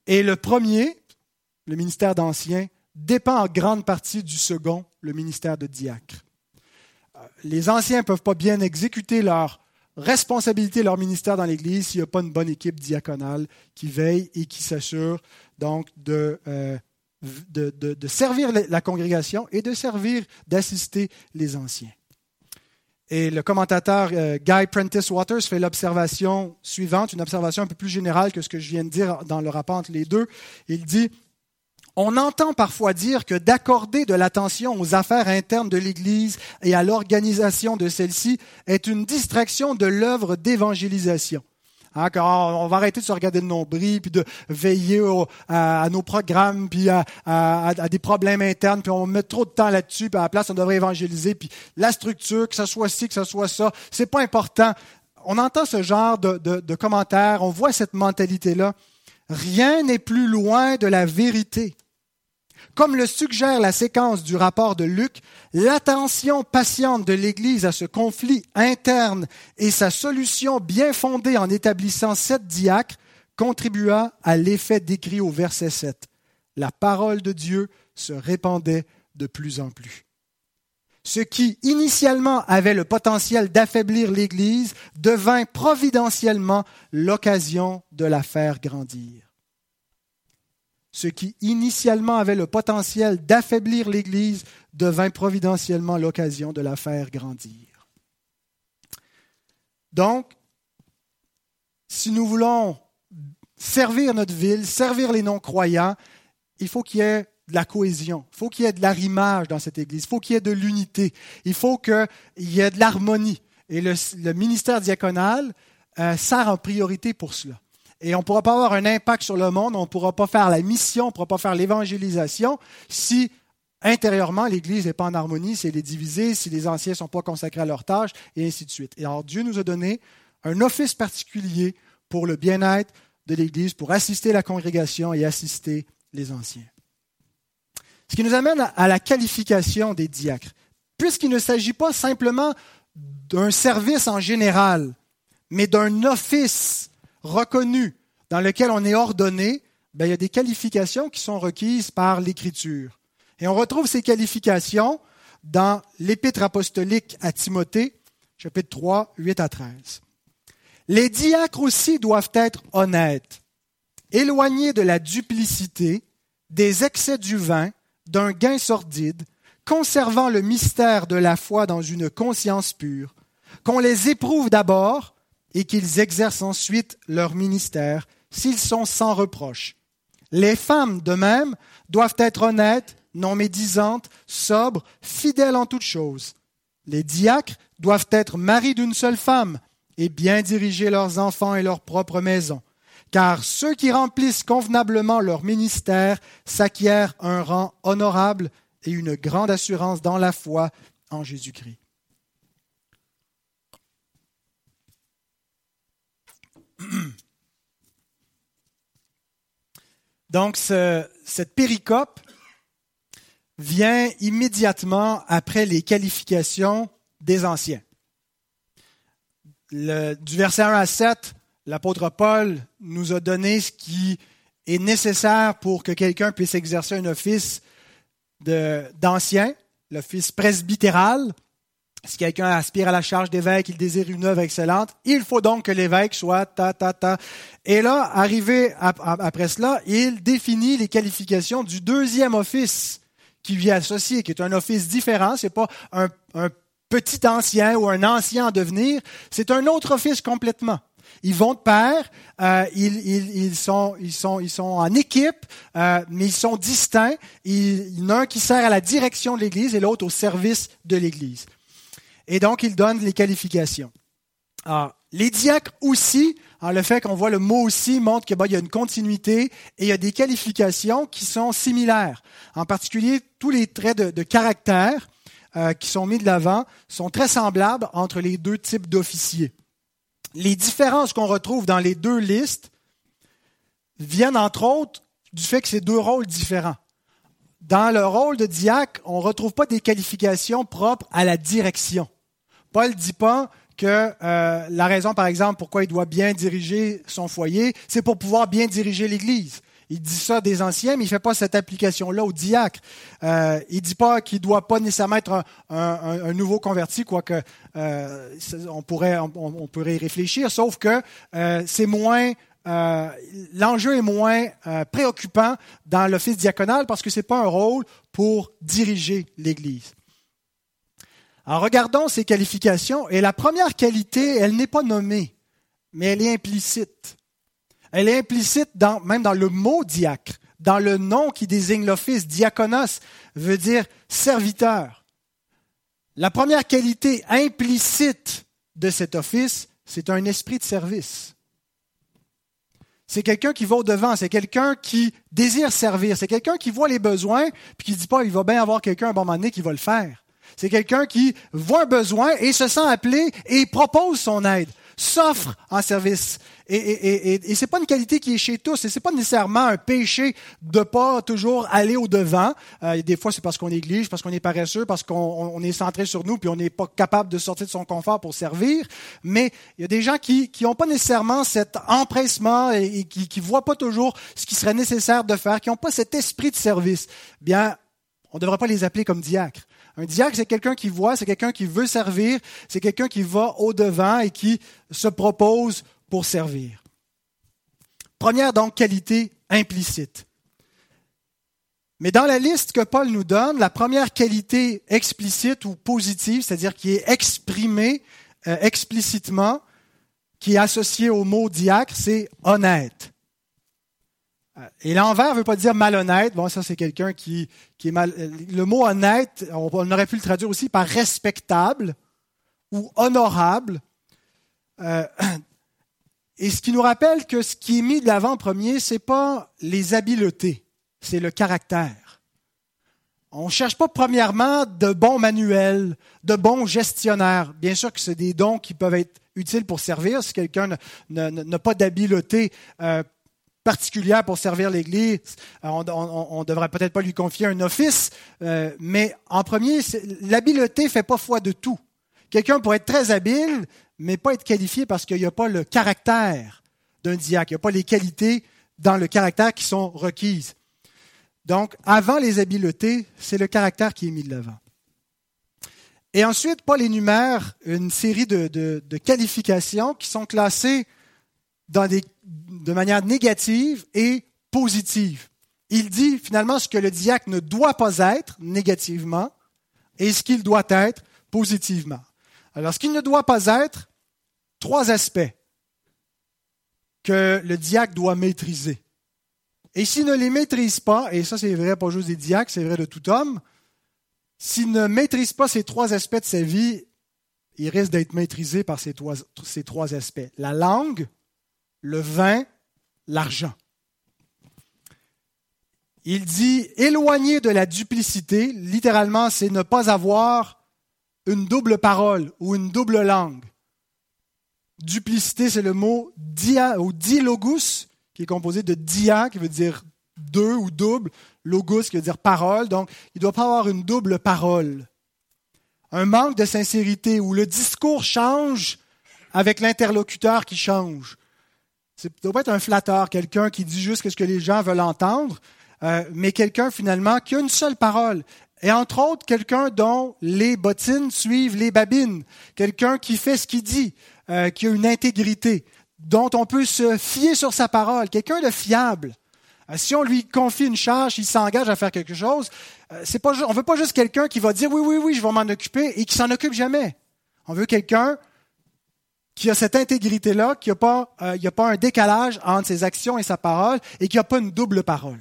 [SPEAKER 1] Et le premier, le ministère d'anciens, dépend en grande partie du second, le ministère de diacre. Euh, les anciens ne peuvent pas bien exécuter leur responsabilité, leur ministère dans l'Église s'il n'y a pas une bonne équipe diaconale qui veille et qui s'assure donc de, euh, de, servir la congrégation et de servir, d'assister les anciens. Et le commentateur euh, Guy Prentice Waters fait l'observation suivante, une observation un peu plus générale que ce que je viens de dire dans le rapport entre les deux. Il dit on entend parfois dire que d'accorder de l'attention aux affaires internes de l'Église et à l'organisation de celle-ci est une distraction de l'œuvre d'évangélisation. Hein, on va arrêter de se regarder de nombril, puis de veiller à, nos programmes, puis à, des problèmes internes, puis on met trop de temps là-dessus, puis à la place, on devrait évangéliser, puis la structure, que ce soit ci, que ce soit ça, c'est pas important. On entend ce genre de commentaires, on voit cette mentalité-là. Rien n'est plus loin de la vérité. Comme le suggère la séquence du rapport de Luc, l'attention patiente de l'Église à ce conflit interne et sa solution bien fondée en établissant sept diacres contribua à l'effet décrit au verset 7. La parole de Dieu se répandait de plus en plus. Ce qui initialement avait le potentiel d'affaiblir l'Église devint providentiellement l'occasion de la faire grandir. Ce qui initialement avait le potentiel d'affaiblir l'Église devint providentiellement l'occasion de la faire grandir. Donc, si nous voulons servir notre ville, servir les non-croyants, il faut qu'il y ait de la cohésion, il faut qu'il y ait de l'arrimage dans cette Église, il faut qu'il y ait de l'unité, il faut qu'il y ait de l'harmonie. Et le, ministère diaconal euh, sert en priorité pour cela. Et on ne pourra pas avoir un impact sur le monde, on ne pourra pas faire la mission, on ne pourra pas faire l'évangélisation si intérieurement l'Église n'est pas en harmonie, si elle est divisée, si les anciens ne sont pas consacrés à leur tâche, et ainsi de suite. Et alors Dieu nous a donné un office particulier pour le bien-être de l'Église, pour assister la congrégation et assister les anciens. Ce qui nous amène à la qualification des diacres. Puisqu'il ne s'agit pas simplement d'un service en général, mais d'un office reconnu dans lequel on est ordonné, ben, il y a des qualifications qui sont requises par l'Écriture. Et on retrouve ces qualifications dans l'Épître apostolique à Timothée, chapitre 3, 8 à 13. Les diacres aussi doivent être honnêtes, éloignés de la duplicité, des excès du vin, d'un gain sordide, conservant le mystère de la foi dans une conscience pure, qu'on les éprouve d'abord et qu'ils exercent ensuite leur ministère s'ils sont sans reproche. Les femmes, de même, doivent être honnêtes, non médisantes, sobres, fidèles en toutes choses. Les diacres doivent être maris d'une seule femme, et bien diriger leurs enfants et leur propre maison. Car ceux qui remplissent convenablement leur ministère s'acquièrent un rang honorable et une grande assurance dans la foi en Jésus-Christ. Donc, cette péricope vient immédiatement après les qualifications des anciens du verset 1 à 7, l'apôtre Paul nous a donné ce qui est nécessaire pour que quelqu'un puisse exercer un office d'ancien, l'office presbytéral. Si quelqu'un aspire à la charge d'évêque, il désire une œuvre excellente, il faut donc que l'évêque soit ta, ta, ta. Et là, arrivé après cela, il définit les qualifications du deuxième office qui lui est associé, qui est un office différent. C'est pas un, petit ancien ou un ancien en devenir, c'est un autre office complètement. Ils vont de pair, euh, ils, sont, ils, sont, ils sont en équipe, euh, mais ils sont distincts. Il, y en a un qui sert à la direction de l'Église et l'autre au service de l'Église. Et donc, ils donnent les qualifications. Alors, les diacres aussi, le fait qu'on voit le mot aussi montre qu'il y a une continuité et il y a des qualifications qui sont similaires. En particulier, tous les traits de caractère euh, qui sont mis de l'avant sont très semblables entre les deux types d'officiers. Les différences qu'on retrouve dans les deux listes viennent entre autres du fait que c'est deux rôles différents. Dans le rôle de diacre, on ne retrouve pas des qualifications propres à la direction. Paul ne dit pas que euh, la raison, par exemple, pourquoi il doit bien diriger son foyer, c'est pour pouvoir bien diriger l'Église. Il dit ça des anciens, mais il ne fait pas cette application-là au diacre. Euh, il ne dit pas qu'il ne doit pas nécessairement être un, nouveau converti, quoique euh, on, pourrait, on, pourrait y réfléchir, sauf que euh, c'est moins l'enjeu est moins préoccupant dans l'office diaconal parce que ce n'est pas un rôle pour diriger l'Église. Alors regardons ces qualifications. Et la première qualité, elle n'est pas nommée, mais elle est implicite. Elle est implicite même dans le mot diacre, dans le nom qui désigne l'office. Diaconos veut dire serviteur. La première qualité implicite de cet office, c'est un esprit de service. C'est quelqu'un qui va au-devant, c'est quelqu'un qui désire servir, c'est quelqu'un qui voit les besoins, puis qui ne dit pas, il va bien avoir quelqu'un à un moment donné qui va le faire. C'est quelqu'un qui voit un besoin et se sent appelé et propose son aide, s'offre en service. Et, et, et, et c'est pas une qualité qui est chez tous. Et c'est pas nécessairement un péché de pas toujours aller au devant. Euh, des fois, c'est parce qu'on néglige, parce qu'on est paresseux, parce qu'on est centré sur nous, puis on n'est pas capable de sortir de son confort pour servir. Mais il y a des gens qui qui n'ont pas nécessairement cet empressement et, qui qui voient pas toujours ce qui serait nécessaire de faire, qui n'ont pas cet esprit de service. Bien, On ne devrait pas les appeler comme diacres. Un diacre, c'est quelqu'un qui voit, c'est quelqu'un qui veut servir, c'est quelqu'un qui va au-devant et qui se propose pour servir. Première donc qualité implicite. Mais dans la liste que Paul nous donne, la première qualité explicite ou positive, c'est-à-dire qui est exprimée euh, explicitement, qui est associée au mot diacre, c'est honnête. Euh, et l'envers ne veut pas dire malhonnête. Bon, ça, c'est quelqu'un qui, qui est mal. Euh, le mot honnête, on, aurait pu le traduire aussi par respectable ou honorable. et ce qui nous rappelle que ce qui est mis de l'avant premier, c'est pas les habiletés c'est le caractère. On ne cherche pas premièrement de bons manuels, de bons gestionnaires. Bien sûr que c'est des dons qui peuvent être utiles pour servir. Si quelqu'un n'a pas d'habileté euh, particulière pour servir l'Église, euh, on ne devrait peut-être pas lui confier un office, euh, mais en premier, l'habileté ne fait pas foi de tout. Quelqu'un pourrait être très habile, mais pas être qualifié parce qu'il n'y a pas le caractère d'un diacre, il n'y a pas les qualités dans le caractère qui sont requises. Donc, avant les habiletés, c'est le caractère qui est mis de l'avant. Et ensuite, Paul énumère une série de, qualifications qui sont classées de manière négative et positive. Il dit finalement ce que le diacre ne doit pas être négativement et ce qu'il doit être positivement. Alors, ce qu'il ne doit pas être, trois aspects que le diacre doit maîtriser. Et s'il ne les maîtrise pas, et ça c'est vrai pas juste des diacres, c'est vrai de tout homme, s'il ne maîtrise pas ces trois aspects de sa vie, il risque d'être maîtrisé par ces trois, ces trois aspects. La langue, le vin, l'argent. Il dit éloigner de la duplicité, littéralement, c'est ne pas avoir une double parole ou une double langue. Duplicité, c'est le mot dia ou dilogus, qui est composé de dia, qui veut dire deux ou double, logos, qui veut dire parole. Donc, il ne doit pas avoir une double parole. Un manque de sincérité où le discours change avec l'interlocuteur qui change. Ça doit être un flatteur, quelqu'un qui dit juste ce que les gens veulent entendre, euh, mais quelqu'un finalement qui a une seule parole. Et entre autres, quelqu'un dont les bottines suivent les babines, quelqu'un qui fait ce qu'il dit, euh, qui a une intégrité dont on peut se fier sur sa parole, quelqu'un de fiable. Euh, si on lui confie une charge, il s'engage à faire quelque chose, euh, c'est pas, on veut pas juste quelqu'un qui va dire oui, oui, oui, je vais m'en occuper et qui s'en occupe jamais. On veut quelqu'un qui a cette intégrité-là, qui n'a pas, euh, a pas un décalage entre ses actions et sa parole et qui n'a pas une double parole.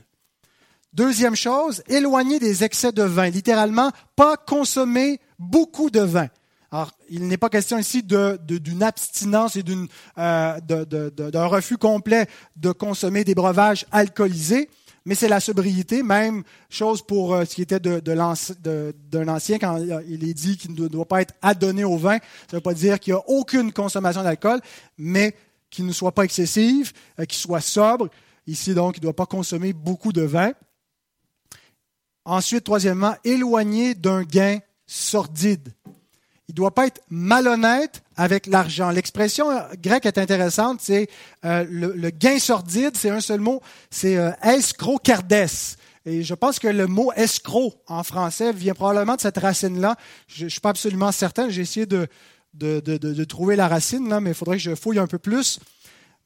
[SPEAKER 1] Deuxième chose, éloigner des excès de vin. Littéralement, pas consommer beaucoup de vin. Alors, il n'est pas question ici d'une abstinence et euh, d'un refus complet de consommer des breuvages alcoolisés, mais c'est la sobriété, même chose pour euh, ce qui était d'un ancien quand il est dit qu'il ne doit pas être adonné au vin. Ça ne veut pas dire qu'il n'y a aucune consommation d'alcool, mais qu'il ne soit pas excessive, euh, qu'il soit sobre. Ici, donc, il ne doit pas consommer beaucoup de vin. Ensuite, troisièmement, éloigné d'un gain sordide. Il ne doit pas être malhonnête avec l'argent. L'expression grecque est intéressante, c'est euh, le, gain sordide, c'est un seul mot, c'est euh, Et je pense que le mot escroc en français vient probablement de cette racine-là. Je ne suis pas absolument certain, j'ai essayé de, de, de, de, trouver la racine, là, mais il faudrait que je fouille un peu plus.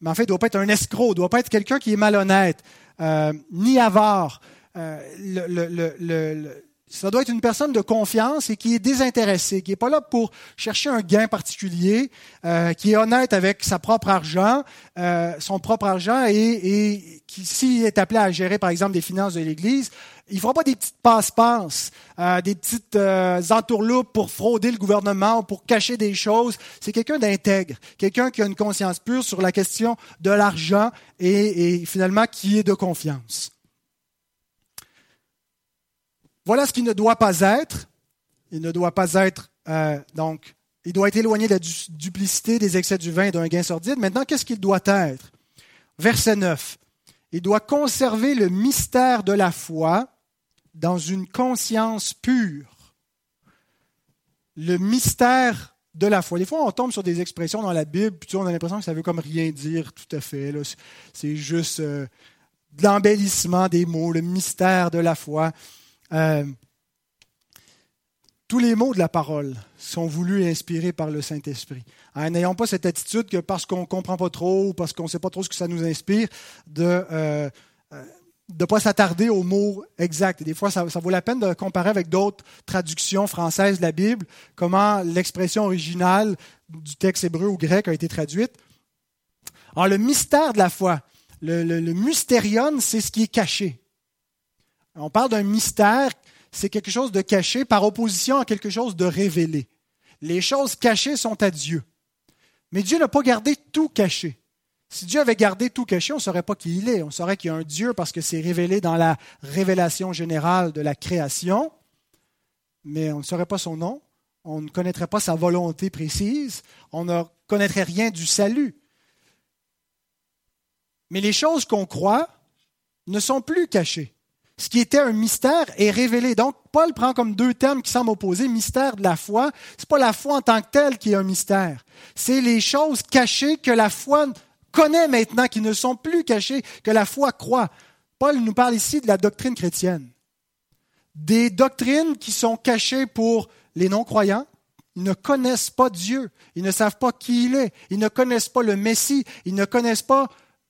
[SPEAKER 1] Mais en fait, il ne doit pas être un escroc, il ne doit pas être quelqu'un qui est malhonnête, euh, ni avare. Euh, le, le, le ça doit être une personne de confiance et qui est désintéressée, qui n'est pas là pour chercher un gain particulier, euh, qui est honnête avec sa propre argent, euh, son propre argent et, et qui, s'il est appelé à gérer, par exemple, des finances de l'Église, il ne fera pas des petites passe-passe, euh, des petites euh, entourloupes pour frauder le gouvernement ou pour cacher des choses. C'est quelqu'un d'intègre, quelqu'un qui a une conscience pure sur la question de l'argent et, et finalement qui est de confiance. Voilà ce qui ne doit pas être. Il ne doit pas être, euh, donc, il doit être éloigné de la duplicité, des excès du vin et d'un gain sordide. Maintenant, qu'est-ce qu'il doit être? Verset 9. Il doit conserver le mystère de la foi dans une conscience pure. Le mystère de la foi. Des fois, on tombe sur des expressions dans la Bible, puis on a l'impression que ça veut comme rien dire tout à fait. C'est juste euh, l'embellissement des mots, le mystère de la foi. Euh, tous les mots de la parole sont voulus et inspirés par le Saint-Esprit. N'ayons pas cette attitude que parce qu'on ne comprend pas trop ou parce qu'on ne sait pas trop ce que ça nous inspire, de ne euh, euh, pas s'attarder aux mots exacts. des fois, ça, vaut la peine de comparer avec d'autres traductions françaises de la Bible, comment l'expression originale du texte hébreu ou grec a été traduite. Alors, le mystère de la foi, le, le, c'est ce qui est caché. On parle d'un mystère c'est quelque chose de caché par opposition à quelque chose de révélé. Les choses cachées sont à Dieu. Mais Dieu n'a pas gardé tout caché. Si Dieu avait gardé tout caché, on ne saurait pas qui il est. On saurait qu'il y a un Dieu parce que c'est révélé dans la révélation générale de la création, mais on ne saurait pas son nom, on ne connaîtrait pas sa volonté précise, on ne connaîtrait rien du salut. Mais les choses qu'on croit ne sont plus cachées ce qui était un mystère est révélé. Donc, Paul prend comme deux termes qui semblent opposés. Mystère de la foi. Ce n'est pas la foi en tant que telle qui est un mystère. C'est les choses cachées que la foi connaît maintenant, qui ne sont plus cachées, que la foi croit. Paul nous parle ici de la doctrine chrétienne. Des doctrines qui sont cachées pour les non-croyants. Ils ne connaissent pas Dieu. Ils ne savent pas qui il est. Ils ne connaissent pas le Messie. Ils ne connaissent pas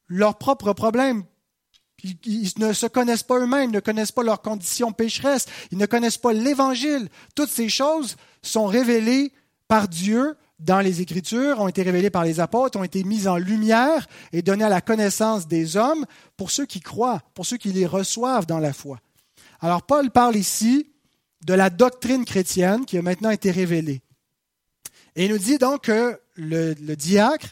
[SPEAKER 1] leurs propres problèmes ils ne se connaissent pas eux-mêmes, ne connaissent pas leurs conditions pécheresses, ils ne connaissent pas l'Évangile. Toutes ces choses sont révélées par Dieu dans les Écritures, ont été révélées par les apôtres, ont été mises en lumière et données à la connaissance des hommes pour ceux qui croient, pour ceux qui les reçoivent dans la foi. Alors Paul parle ici de la doctrine chrétienne qui a maintenant été révélée. Et il nous dit donc que le, le diacre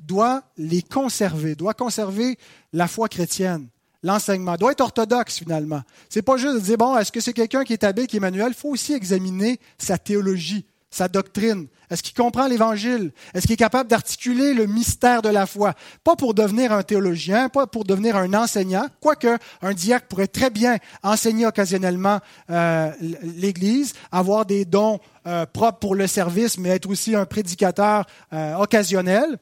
[SPEAKER 1] doit les conserver, doit conserver la foi chrétienne l'enseignement, doit être orthodoxe finalement. C'est pas juste de dire, bon, est-ce que c'est quelqu'un qui est habile, qui est manuel? Il faut aussi examiner sa théologie, sa doctrine. Est-ce qu'il comprend l'Évangile? Est-ce qu'il est capable d'articuler le mystère de la foi? Pas pour devenir un théologien, pas pour devenir un enseignant, quoique un diacre pourrait très bien enseigner occasionnellement euh, l'Église, avoir des dons euh, propres pour le service, mais être aussi un prédicateur euh, occasionnel.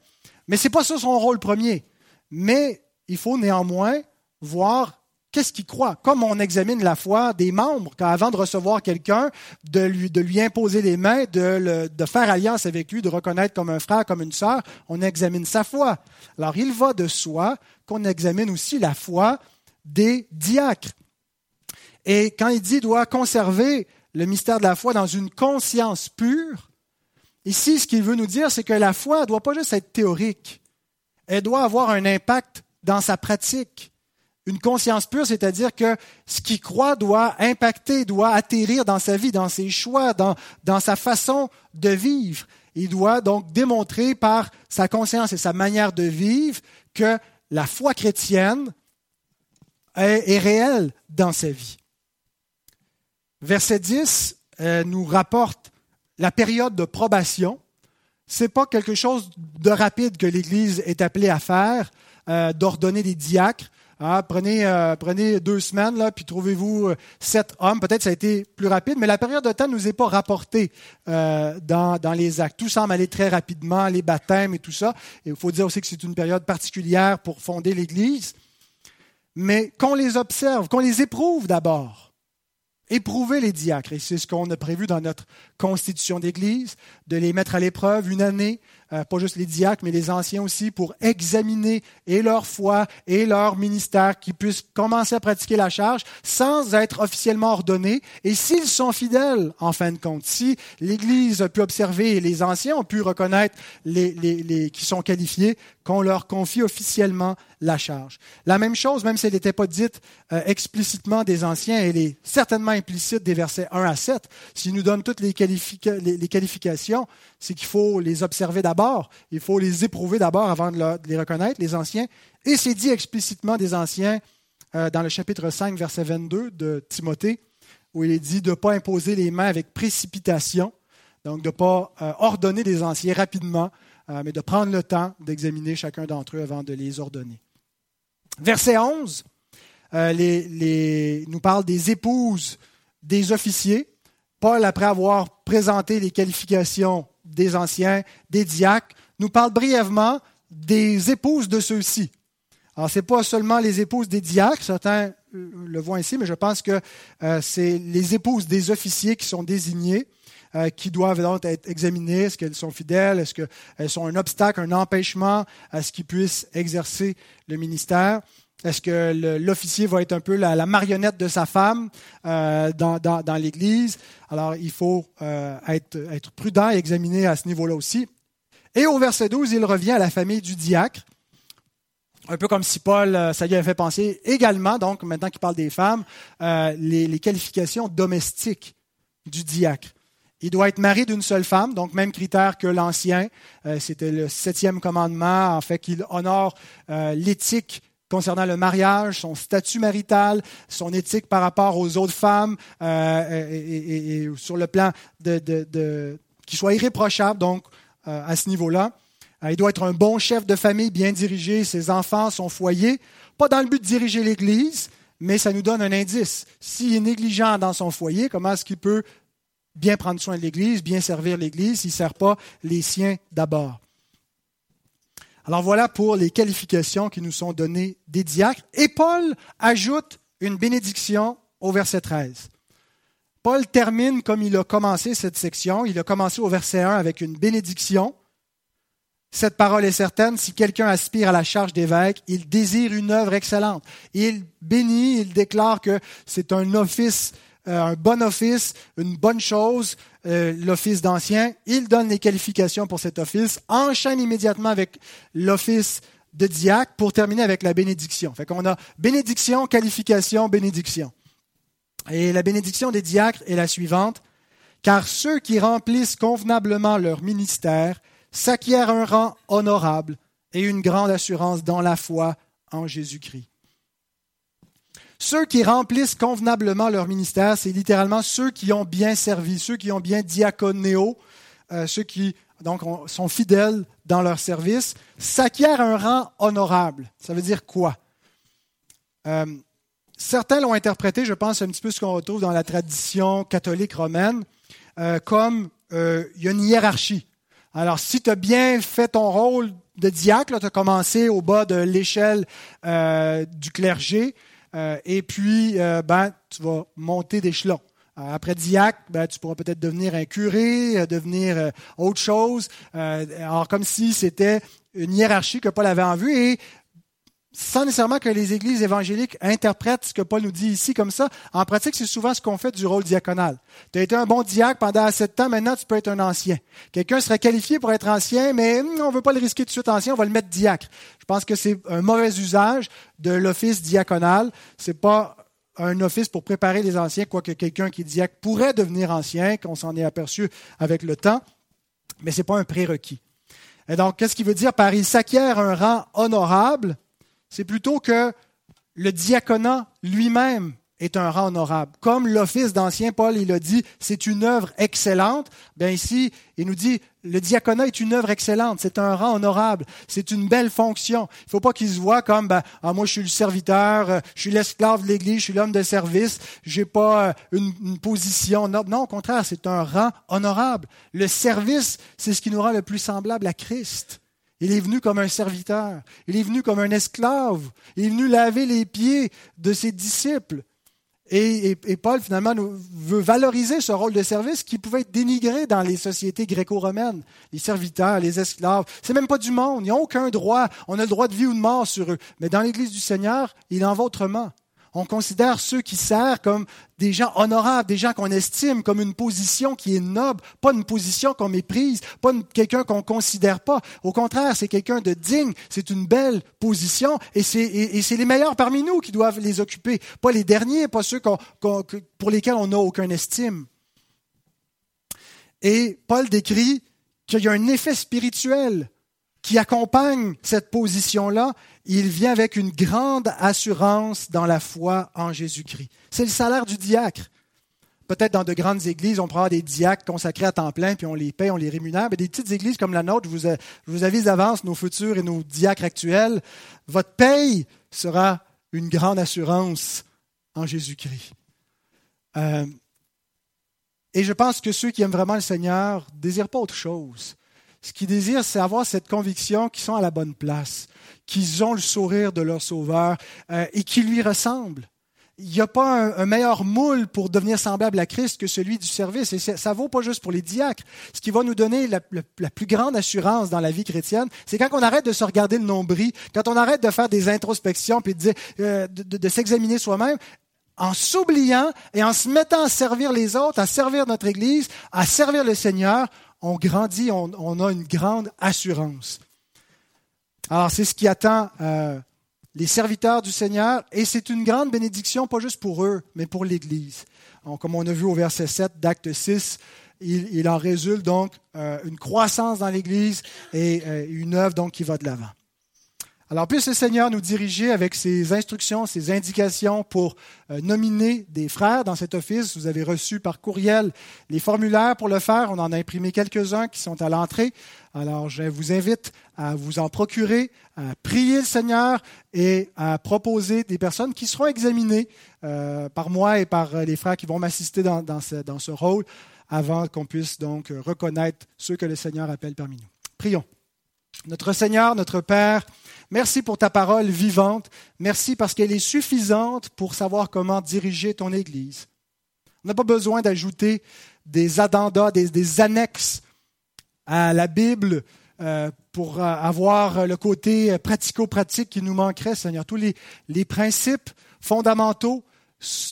[SPEAKER 1] Mais c'est pas ça son rôle premier. Mais il faut néanmoins voir qu'est-ce qu'il croit. Comme on examine la foi des membres, avant de recevoir quelqu'un, de lui, imposer les mains, de, de faire alliance avec lui, de reconnaître comme un frère, comme une sœur, on examine sa foi. Alors il va de soi qu'on examine aussi la foi des diacres. Et quand il dit doit conserver le mystère de la foi dans une conscience pure, ici ce qu'il veut nous dire, c'est que la foi ne doit pas juste être théorique, elle doit avoir un impact dans sa pratique. Une conscience pure, c'est-à-dire que ce qu'il croit doit impacter, doit atterrir dans sa vie, dans ses choix, dans, sa façon de vivre. Il doit donc démontrer par sa conscience et sa manière de vivre que la foi chrétienne est, est réelle dans sa vie. Verset 10 euh, nous rapporte la période de probation. Ce n'est pas quelque chose de rapide que l'Église est appelée à faire, euh, d'ordonner des diacres. Ah, prenez, euh, prenez deux semaines, là, puis trouvez-vous euh, sept hommes. Peut-être ça a été plus rapide, mais la période de temps ne nous est pas rapportée euh, dans, dans, les actes. Tout semble aller très rapidement, les baptêmes et tout ça. Il faut dire aussi que c'est une période particulière pour fonder l'Église. Mais qu'on les observe, qu'on les éprouve d'abord. Éprouver les diacres, et c'est ce qu'on a prévu dans notre constitution d'Église, de les mettre à l'épreuve une année, pas juste les diacres, mais les anciens aussi, pour examiner et leur foi et leur ministère, qu'ils puissent commencer à pratiquer la charge sans être officiellement ordonnés. Et s'ils sont fidèles, en fin de compte, si l'Église a pu observer et les anciens ont pu reconnaître les, les, les qui sont qualifiés, qu'on leur confie officiellement la charge. La même chose, même si elle n'était pas dite euh, explicitement des anciens, elle est certainement implicite des versets 1 à 7. S'il nous donne toutes les qualifications, c'est qu'il faut les observer d'abord, il faut les éprouver d'abord avant de, les reconnaître, les anciens. Et c'est dit explicitement des anciens euh, dans le chapitre 5, verset 22 de Timothée, où il est dit de ne pas imposer les mains avec précipitation, donc de ne pas euh, ordonner des anciens rapidement, euh, mais de prendre le temps d'examiner chacun d'entre eux avant de les ordonner. Verset 11 nous parle des épouses des officiers. Paul, après avoir présenté les qualifications des anciens, des diacres, nous parle brièvement des épouses de ceux-ci. Alors, ce n'est pas seulement les épouses des diacres, certains euh, le voient ici, mais je pense que euh, c'est les épouses des officiers qui sont désignées. qui doivent donc être examinées. Est-ce qu'elles sont fidèles? Est-ce qu'elles sont un obstacle, un empêchement à ce qu'ils puissent exercer le ministère? Est-ce que l'officier va être un peu la, marionnette de sa femme euh, dans, l'Église? Alors, il faut euh, être, prudent et examiner à ce niveau-là aussi. Et au verset 12, il revient à la famille du diacre. Un peu comme si Paul, euh, ça lui avait fait penser également, donc maintenant qu'il parle des femmes, les, les, qualifications domestiques du diacre. Il doit être marié d'une seule femme, donc même critère que l'ancien. C'était le septième commandement, en fait, qu'il honore l'éthique concernant le mariage, son statut marital, son éthique par rapport aux autres femmes, euh, et, sur le plan de, qu'il soit irréprochable, donc euh, à ce niveau-là. Euh, il doit être un bon chef de famille, bien dirigé ses enfants, son foyer, pas dans le but de diriger l'Église, mais ça nous donne un indice. S'il est négligent dans son foyer, comment est-ce qu'il peut bien prendre soin de l'Église, bien servir l'Église s'il ne sert pas les siens d'abord? Alors voilà pour les qualifications qui nous sont données des diacres. Et Paul ajoute une bénédiction au verset 13. Paul termine comme il a commencé cette section. Il a commencé au verset 1 avec une bénédiction. Cette parole est certaine, si quelqu'un aspire à la charge d'évêque, il désire une œuvre excellente. Il bénit, il déclare que c'est un office un bon office, une bonne chose, euh, l'office d'ancien. Il donne les qualifications pour cet office, enchaîne immédiatement avec l'office de diacre pour terminer avec la bénédiction. Fait qu'on a bénédiction, qualification, bénédiction. Et la bénédiction des diacres est la suivante. Car ceux qui remplissent convenablement leur ministère s'acquièrent un rang honorable et une grande assurance dans la foi en Jésus-Christ. Ceux qui remplissent convenablement leur ministère, c'est littéralement ceux qui ont bien servi, ceux qui ont bien diaconéo, euh, ceux qui donc sont fidèles dans leur service, s'acquièrent un rang honorable. Ça veut dire quoi? Euh, Certains l'ont interprété, je pense, un petit peu ce qu'on retrouve dans la tradition catholique romaine, euh, comme il y a une hiérarchie. Alors, si tu as bien fait ton rôle de diacre, tu as commencé au bas de l'échelle du clergé, euh, et puis, euh, ben, tu vas monter d'échelon. Euh, après diacre, ben, tu pourras peut-être devenir un curé, devenir autre chose. alors, comme si c'était une hiérarchie que Paul avait en vue. Et sans nécessairement que les églises évangéliques interprètent ce que Paul nous dit ici comme ça. En pratique, c'est souvent ce qu'on fait du rôle diaconal. Tu as été un bon diacre pendant assez de temps, maintenant tu peux être un ancien. Quelqu'un serait qualifié pour être ancien, mais hmm, on ne veut pas le risquer tout de suite ancien, on va le mettre diacre. Je pense que c'est un mauvais usage de l'office diaconal. C'est pas un office pour préparer les anciens, quoique quelqu'un qui est diacre pourrait devenir ancien, qu'on s'en est aperçu avec le temps, mais ce n'est pas un prérequis. Et donc, qu'est-ce qu'il veut dire par il s'acquiert un rang honorable c'est plutôt que le diaconat lui-même est un rang honorable. Comme l'office d'ancien Paul, il a dit, c'est une œuvre excellente. Bien ici, il nous dit, le diaconat est une œuvre excellente, c'est un rang honorable, c'est une belle fonction. Il ne faut pas qu'il se voit comme, ben, ah, moi je suis le serviteur, euh, je suis l'esclave de l'Église, je suis l'homme de service, j'ai pas euh, une, position. Non, non, au contraire, c'est un rang honorable. Le service, c'est ce qui nous rend le plus semblable à Christ. Il est venu comme un serviteur. Il est venu comme un esclave. Il est venu laver les pieds de ses disciples. Et, Paul, finalement, veut valoriser ce rôle de service qui pouvait être dénigré dans les sociétés gréco-romaines. Les serviteurs, les esclaves, c'est même pas du monde. Ils n'ont aucun droit. On a le droit de vie ou de mort sur eux. Mais dans l'Église du Seigneur, il en va autrement. On considère ceux qui servent comme des gens honorables, des gens qu'on estime comme une position qui est noble, pas une position qu'on méprise, pas quelqu'un qu'on considère pas. Au contraire, c'est quelqu'un de digne, c'est une belle position et c'est les meilleurs parmi nous qui doivent les occuper, pas les derniers, pas ceux pour lesquels on n'a aucune estime. Et Paul décrit qu'il y a un effet spirituel qui accompagne cette position-là, il vient avec une grande assurance dans la foi en Jésus-Christ. C'est le salaire du diacre. Peut-être dans de grandes églises, on prend des diacres consacrés à temps plein, puis on les paye, on les rémunère. Mais des petites églises comme la nôtre, je vous, avise d'avance, nos futurs et nos diacres actuels, votre paye sera une grande assurance en Jésus-Christ. Euh, et je pense que ceux qui aiment vraiment le Seigneur ne désirent pas autre chose ce qu'ils désirent, c'est avoir cette conviction qu'ils sont à la bonne place, qu'ils ont le sourire de leur Sauveur euh, et qu'ils lui ressemblent. il n'y a pas un, meilleur moule pour devenir semblable à Christ que celui du service. Et ça vaut pas juste pour les diacres. Ce qui va nous donner la, plus grande assurance dans la vie chrétienne, c'est quand on arrête de se regarder le nombril, quand on arrête de faire des introspections puis de, euh, de s'examiner soi-même, en s'oubliant et en se mettant à servir les autres, à servir notre Église, à servir le Seigneur, on grandit, on, a une grande assurance. Alors c'est ce qui attend euh, les serviteurs du Seigneur et c'est une grande bénédiction, pas juste pour eux, mais pour l'Église. Comme on a vu au verset 7 d'Acte 6, il, en résulte donc euh, une croissance dans l'Église et euh, une œuvre donc qui va de l'avant. Alors, puisse le Seigneur nous diriger avec ses instructions, ses indications pour euh, nominer des frères dans cet office. Vous avez reçu par courriel les formulaires pour le faire. On en a imprimé quelques-uns qui sont à l'entrée. Alors, je vous invite à vous en procurer, à prier le Seigneur et à proposer des personnes qui seront examinées euh, par moi et par les frères qui vont m'assister dans, dans ce rôle avant qu'on puisse donc reconnaître ceux que le Seigneur appelle parmi nous. Prions. Notre Seigneur, notre Père, Merci pour ta parole vivante. Merci parce qu'elle est suffisante pour savoir comment diriger ton Église. On n'a pas besoin d'ajouter des addendas, des, annexes à la Bible euh, pour avoir le côté pratico-pratique qui nous manquerait, Seigneur. Tous les principes fondamentaux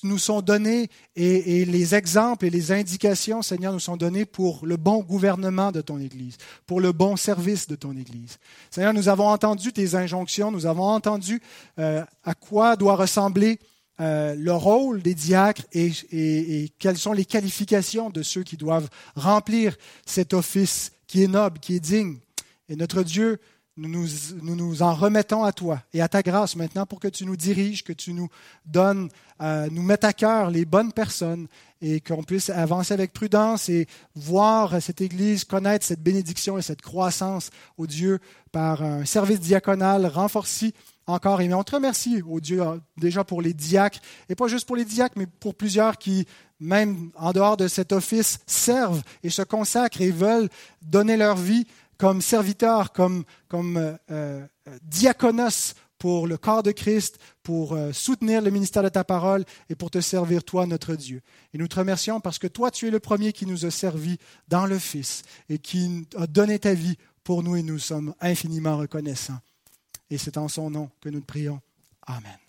[SPEAKER 1] nous sont donnés et, les exemples et les indications, Seigneur, nous sont donnés pour le bon gouvernement de ton Église, pour le bon service de ton Église. Seigneur, nous avons entendu tes injonctions, nous avons entendu euh, à quoi doit ressembler euh, le rôle des diacres et, et, quelles sont les qualifications de ceux qui doivent remplir cet office qui est noble, qui est digne. Et notre Dieu, nous nous, en remettons à toi et à ta grâce maintenant pour que tu nous diriges, que tu nous donnes, nous mettes à cœur les bonnes personnes et qu'on puisse avancer avec prudence et voir cette Église connaître cette bénédiction et cette croissance au Dieu par un service diaconal renforcé encore. Et on te remercie au Dieu déjà pour les diacres, et pas juste pour les diacres, mais pour plusieurs qui, même en dehors de cet office, servent et se consacrent et veulent donner leur vie comme serviteur, comme, comme euh, euh, diaconos pour le corps de Christ, pour euh, soutenir le ministère de ta parole et pour te servir, toi, notre Dieu. Et nous te remercions parce que toi, tu es le premier qui nous a servi dans le Fils et qui a donné ta vie pour nous et nous sommes infiniment reconnaissants. Et c'est en son nom que nous te prions. Amen.